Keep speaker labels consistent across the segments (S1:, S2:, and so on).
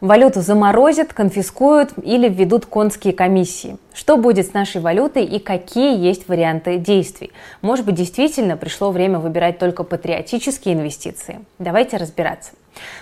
S1: Валюту заморозят, конфискуют или введут конские комиссии. Что будет с нашей валютой и какие есть варианты действий? Может быть, действительно пришло время выбирать только патриотические инвестиции? Давайте разбираться.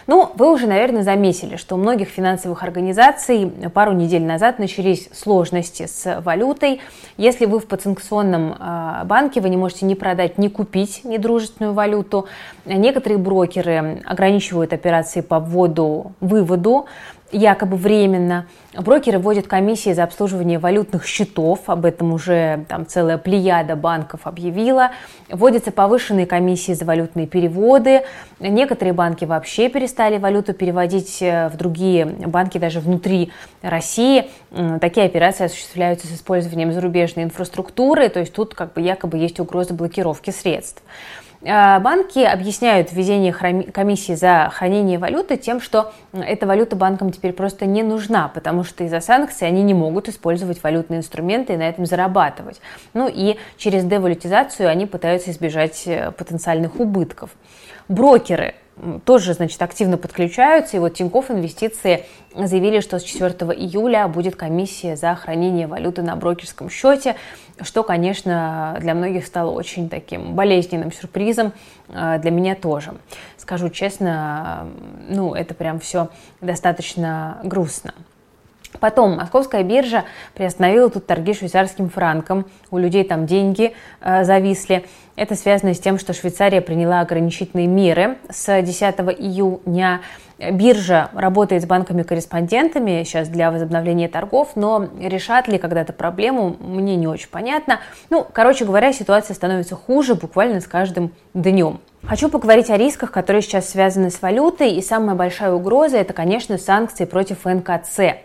S1: Ну, вы уже, наверное, заметили, что у многих финансовых организаций пару недель назад начались сложности с валютой. Если вы в подсанкционном а, банке, вы не можете ни продать, ни купить недружественную валюту. Некоторые брокеры ограничивают операции по вводу-выводу якобы временно. Брокеры вводят комиссии за обслуживание валютных счетов, об этом уже там целая плеяда банков объявила. Вводятся повышенные комиссии за валютные переводы. Некоторые банки вообще перестали валюту переводить э, в другие банки, даже внутри России. Такие операции осуществляются с использованием зарубежной инфраструктуры, то есть тут как бы якобы есть угроза блокировки средств. А, банки объясняют введение комиссии за хранение валюты тем, что эта валюта банкам теперь просто не нужна, потому что из-за санкций они не могут использовать валютные инструменты и на этом зарабатывать. Ну и через девалютизацию они пытаются избежать э, потенциальных убытков. Брокеры тоже, значит, активно подключаются. И вот Тинькофф Инвестиции заявили, что с 4 июля будет комиссия за хранение валюты на брокерском счете, что, конечно, для многих стало очень таким болезненным сюрпризом, а, для меня тоже. Скажу честно, ну, это прям все достаточно грустно. Потом московская биржа приостановила тут торги швейцарским франком. У людей там деньги э, зависли. Это связано с тем, что Швейцария приняла ограничительные меры с 10 июня. Биржа работает с банками-корреспондентами сейчас для возобновления торгов, но решат ли когда-то проблему, мне не очень понятно. Ну, короче говоря, ситуация становится хуже буквально с каждым днем. Хочу поговорить о рисках, которые сейчас связаны с валютой, и самая большая угроза – это, конечно, санкции против НКЦ.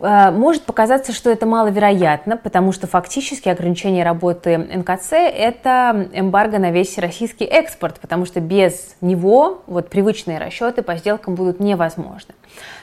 S1: Э, может показаться, что это маловероятно, потому что фактически ограничение работы НКЦ – это эмбарго на весь российский экспорт, потому что без него вот, привычные расчеты по сделкам будут невозможны.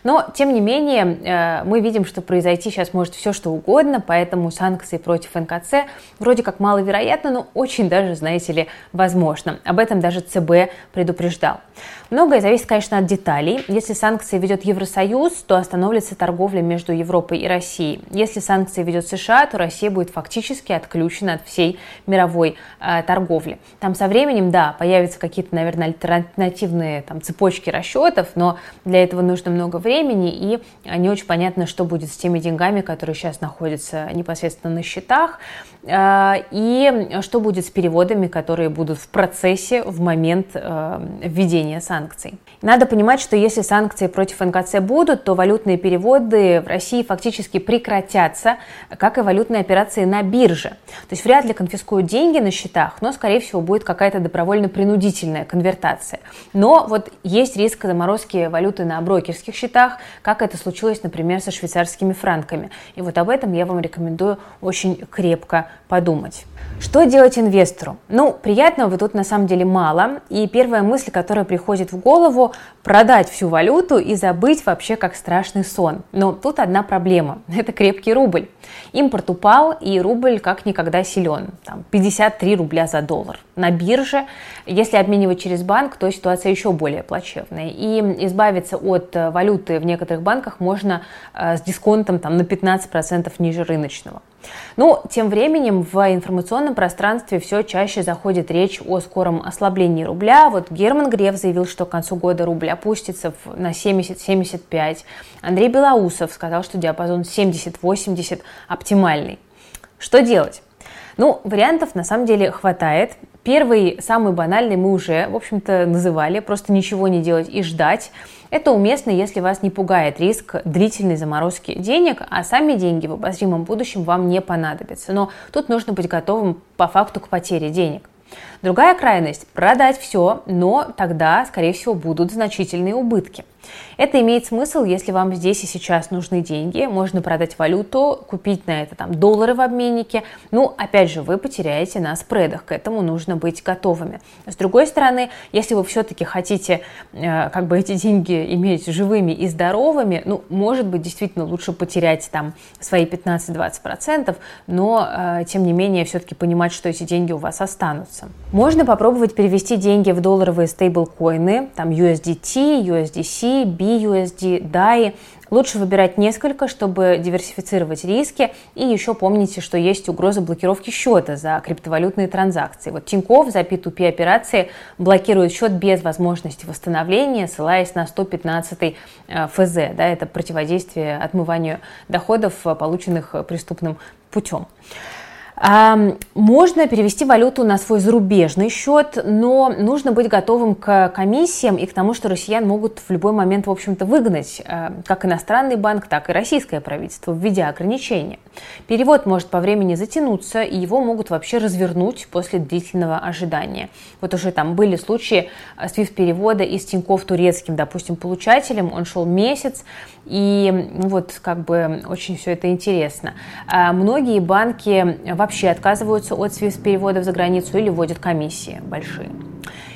S1: Но, тем не менее, э, мы видим, что произойти сейчас может все, что угодно, поэтому санкции против НКЦ вроде как маловероятно, но очень даже, знаете ли, возможно. Об этом даже ЦБ предупреждал. Многое зависит, конечно, от деталей. Если санкции ведет Евросоюз, то остановится торговля между Европой и Россией. Если санкции ведет США, то Россия будет фактически отключена от всей мировой э, торговли. Там со временем, да, появятся какие-то, наверное, альтернативные там, цепочки расчетов, но для этого нужно много времени, и не очень понятно, что будет с теми деньгами, которые сейчас находятся непосредственно на счетах, и что будет с переводами, которые будут в процессе в момент э, введения санкций. Надо понимать, что если санкции против НКЦ будут, то валютные переводы в России фактически прекратятся, как и валютные операции на бирже. То есть вряд ли конфискуют деньги на счетах, но, скорее всего, будет какая-то добровольно-принудительная конвертация. Но вот есть риск заморозки валюты на брокерских счетах, как это случилось, например, со швейцарскими франками. И вот об этом я вам рекомендую очень крепко подумать. Что делать инвестору? Ну, приятного тут на самом деле мало. И первая мысль, которая приходит в голову, продать всю валюту и забыть вообще как страшный сон. Но тут одна проблема. Это крепкий рубль. Импорт упал, и рубль как никогда силен. Там 53 рубля за доллар. На бирже, если обменивать через банк, то ситуация еще более плачевная. И избавиться от э, валюты в некоторых банках можно э, с дисконтом там, на 15% ниже рыночного. Ну, тем временем в информационном пространстве все чаще заходит речь о скором ослаблении рубля. Вот Герман Греф заявил, что к концу года рубль опустится на 70-75. Андрей Белоусов сказал, что диапазон 70-80 оптимальный. Что делать? Ну, вариантов на самом деле хватает. Первый, самый банальный мы уже, в общем-то, называли. Просто ничего не делать и ждать. Это уместно, если вас не пугает риск длительной заморозки денег, а сами деньги в обозримом будущем вам не понадобятся. Но тут нужно быть готовым по факту к потере денег. Другая крайность – продать все, но тогда, скорее всего, будут значительные убытки – это имеет смысл, если вам здесь и сейчас нужны деньги, можно продать валюту, купить на это там доллары в обменнике. Ну, опять же, вы потеряете на спредах, к этому нужно быть готовыми. С другой стороны, если вы все-таки хотите э, как бы эти деньги иметь живыми и здоровыми, ну, может быть, действительно лучше потерять там свои 15-20%, но э, тем не менее все-таки понимать, что эти деньги у вас останутся. Можно попробовать перевести деньги в долларовые стейблкоины, там USDT, USDC, USDT, BUSD, DAI. Lучше выбирать несколько, чтобы диверсифицировать риски. И еще помните, что есть угроза блокировки счета за криптовалютные транзакции. Вот Тинькофф за P2P операции блокирует счет без возможности восстановления, ссылаясь на 115 э, ФЗ. Да, это противодействие отмыванию доходов, полученных преступным путем. Можно перевести валюту на свой зарубежный счет, но нужно быть готовым к комиссиям и к тому, что россиян могут в любой момент, в общем-то, выгнать как иностранный банк, так и российское правительство, введя ограничения. Перевод может по времени затянуться, и его могут вообще развернуть после длительного ожидания. Вот уже там были случаи SWIFT-перевода из Тинькофф турецким, допустим, получателем, он шел месяц, и вот как бы очень все это интересно. А многие банки вообще отказываются от свифт-переводов за границу или вводят комиссии большие.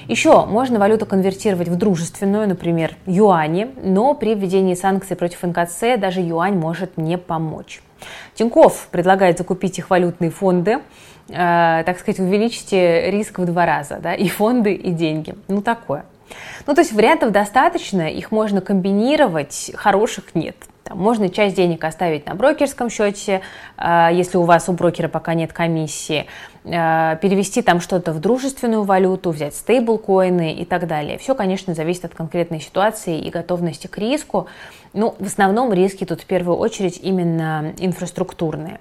S1: Еще можно валюту конвертировать в дружественную, например, юани, но при введении санкций против НКЦ даже юань может не помочь. Тиньков предлагает закупить их валютные фонды, э, так сказать, увеличите риск в два раза, да, и фонды, и деньги. Ну, такое. Ну, то есть вариантов достаточно, их можно комбинировать, хороших нет. Там можно часть денег оставить на брокерском счете, а, если у вас у брокера пока нет комиссии, а, перевести там что-то в дружественную валюту, взять стейблкоины и так далее. Все, конечно, зависит от конкретной ситуации и готовности к риску. Ну, в основном риски тут в первую очередь именно инфраструктурные.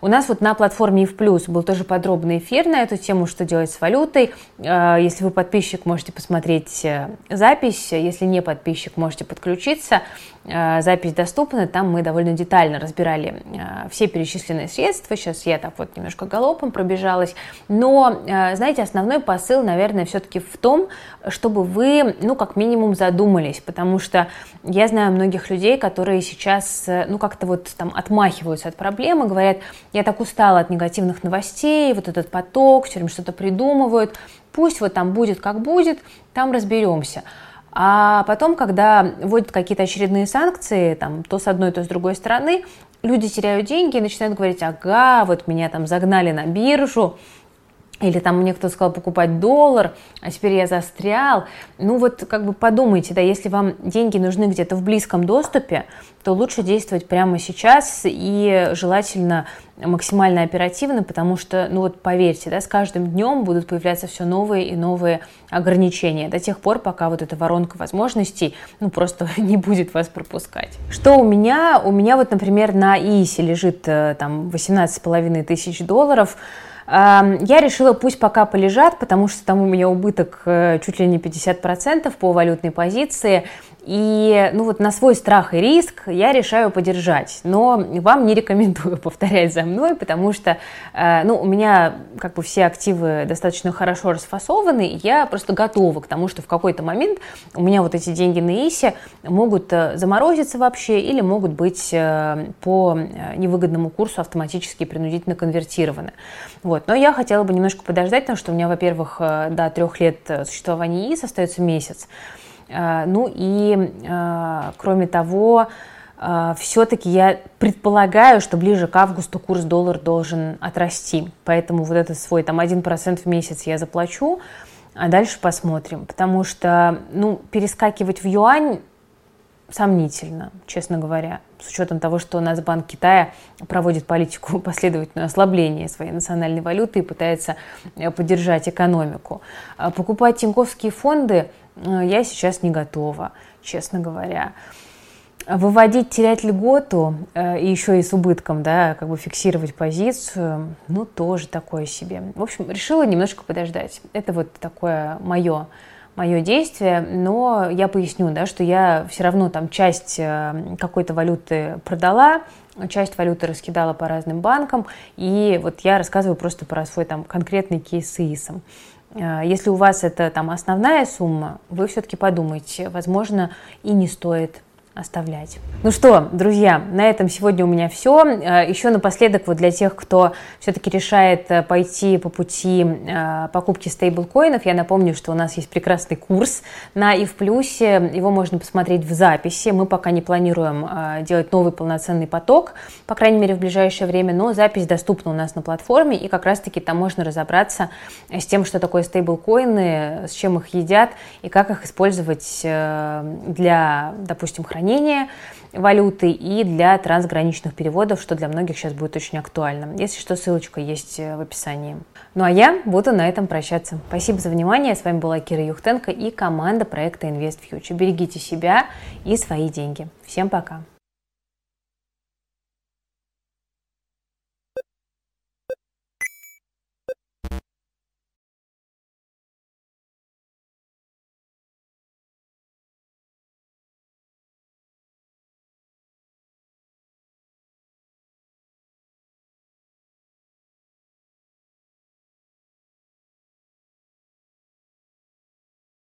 S1: У нас вот на платформе ИФ Плюс был тоже подробный эфир на эту тему, что делать с валютой. А, если вы подписчик, можете посмотреть э, запись. Если не подписчик, можете подключиться. А, запись доступна, там мы довольно детально разбирали все перечисленные средства. Сейчас я так вот немножко галопом пробежалась. Но, знаете, основной посыл, наверное, все-таки в том, чтобы вы, ну, как минимум задумались, потому что я знаю многих людей, которые сейчас, э, ну, как-то вот там отмахиваются от проблемы, говорят, я так устала от негативных новостей, вот этот поток, все время что-то придумывают. Пусть вот там будет как будет, там разберемся. А потом, когда вводят какие-то очередные санкции, там, то с одной, то с другой стороны, люди теряют деньги и начинают говорить, ага, вот меня там загнали на биржу, или там мне кто-то сказал покупать доллар, а теперь я застрял. Ну вот как бы подумайте, да, если вам деньги нужны где-то в близком доступе, то лучше действовать прямо сейчас и желательно максимально оперативно, потому что, ну вот поверьте, да, с каждым днем будут появляться все новые и новые ограничения до тех пор, пока вот эта воронка возможностей, ну просто не будет вас пропускать. Что у меня? У меня вот, например, на ИИСе лежит э, там 18,5 тысяч долларов, я решила, пусть пока полежат, потому что там у меня убыток э, чуть ли не 50% по валютной позиции. И ну вот на свой страх и риск я решаю подержать, но вам не рекомендую повторять за мной, потому что э, ну, у меня как бы все активы достаточно хорошо расфасованы, и я просто готова к тому, что в какой-то момент у меня вот эти деньги на ИСе могут э, заморозиться вообще или могут быть э, по невыгодному курсу автоматически принудительно конвертированы. Вот. Но я хотела бы немножко подождать, потому что у меня, во-первых, до трех лет существования ИС остается месяц, ну и, э, кроме того, э, все-таки я предполагаю, что ближе к августу курс доллар должен отрасти. Поэтому вот этот свой там 1% в месяц я заплачу, а дальше посмотрим. Потому что, ну, перескакивать в юань сомнительно, честно говоря, с учетом того, что у нас Банк Китая проводит политику последовательного ослабления своей национальной валюты и пытается поддержать экономику. Покупать тиньковские фонды Э, я сейчас не готова, честно говоря. Выводить, терять льготу э, и еще и с убытком, да, как бы фиксировать позицию, ну, тоже такое себе. В общем, решила немножко подождать. Это вот такое мое мое действие, но я поясню, да, что я все равно там часть э, какой-то валюты продала, часть валюты раскидала по разным банкам, и вот я рассказываю просто про свой там конкретный кейс с ИИСом. Э, если у вас это там основная сумма, вы все-таки подумайте, возможно, и не стоит оставлять. Ну что, друзья, на этом сегодня у меня все. Э, Еще напоследок, вот для тех, кто все-таки решает э, пойти по пути э, покупки стейблкоинов, я напомню, что у нас есть прекрасный курс на и в плюсе. Его можно посмотреть в записи. Мы пока не планируем делать новый полноценный поток, по крайней мере, в ближайшее время, но запись доступна у нас на платформе, и как раз-таки там можно разобраться с тем, что такое стейблкоины, с чем их едят и как их использовать для, допустим, хранения хранения валюты и для трансграничных переводов, что для многих сейчас будет очень актуально. Если что, ссылочка есть э, в описании. Ну а я буду на этом прощаться. Спасибо за внимание. С вами была Кира Юхтенко и команда проекта Invest Future. Берегите себя и свои деньги. Всем пока.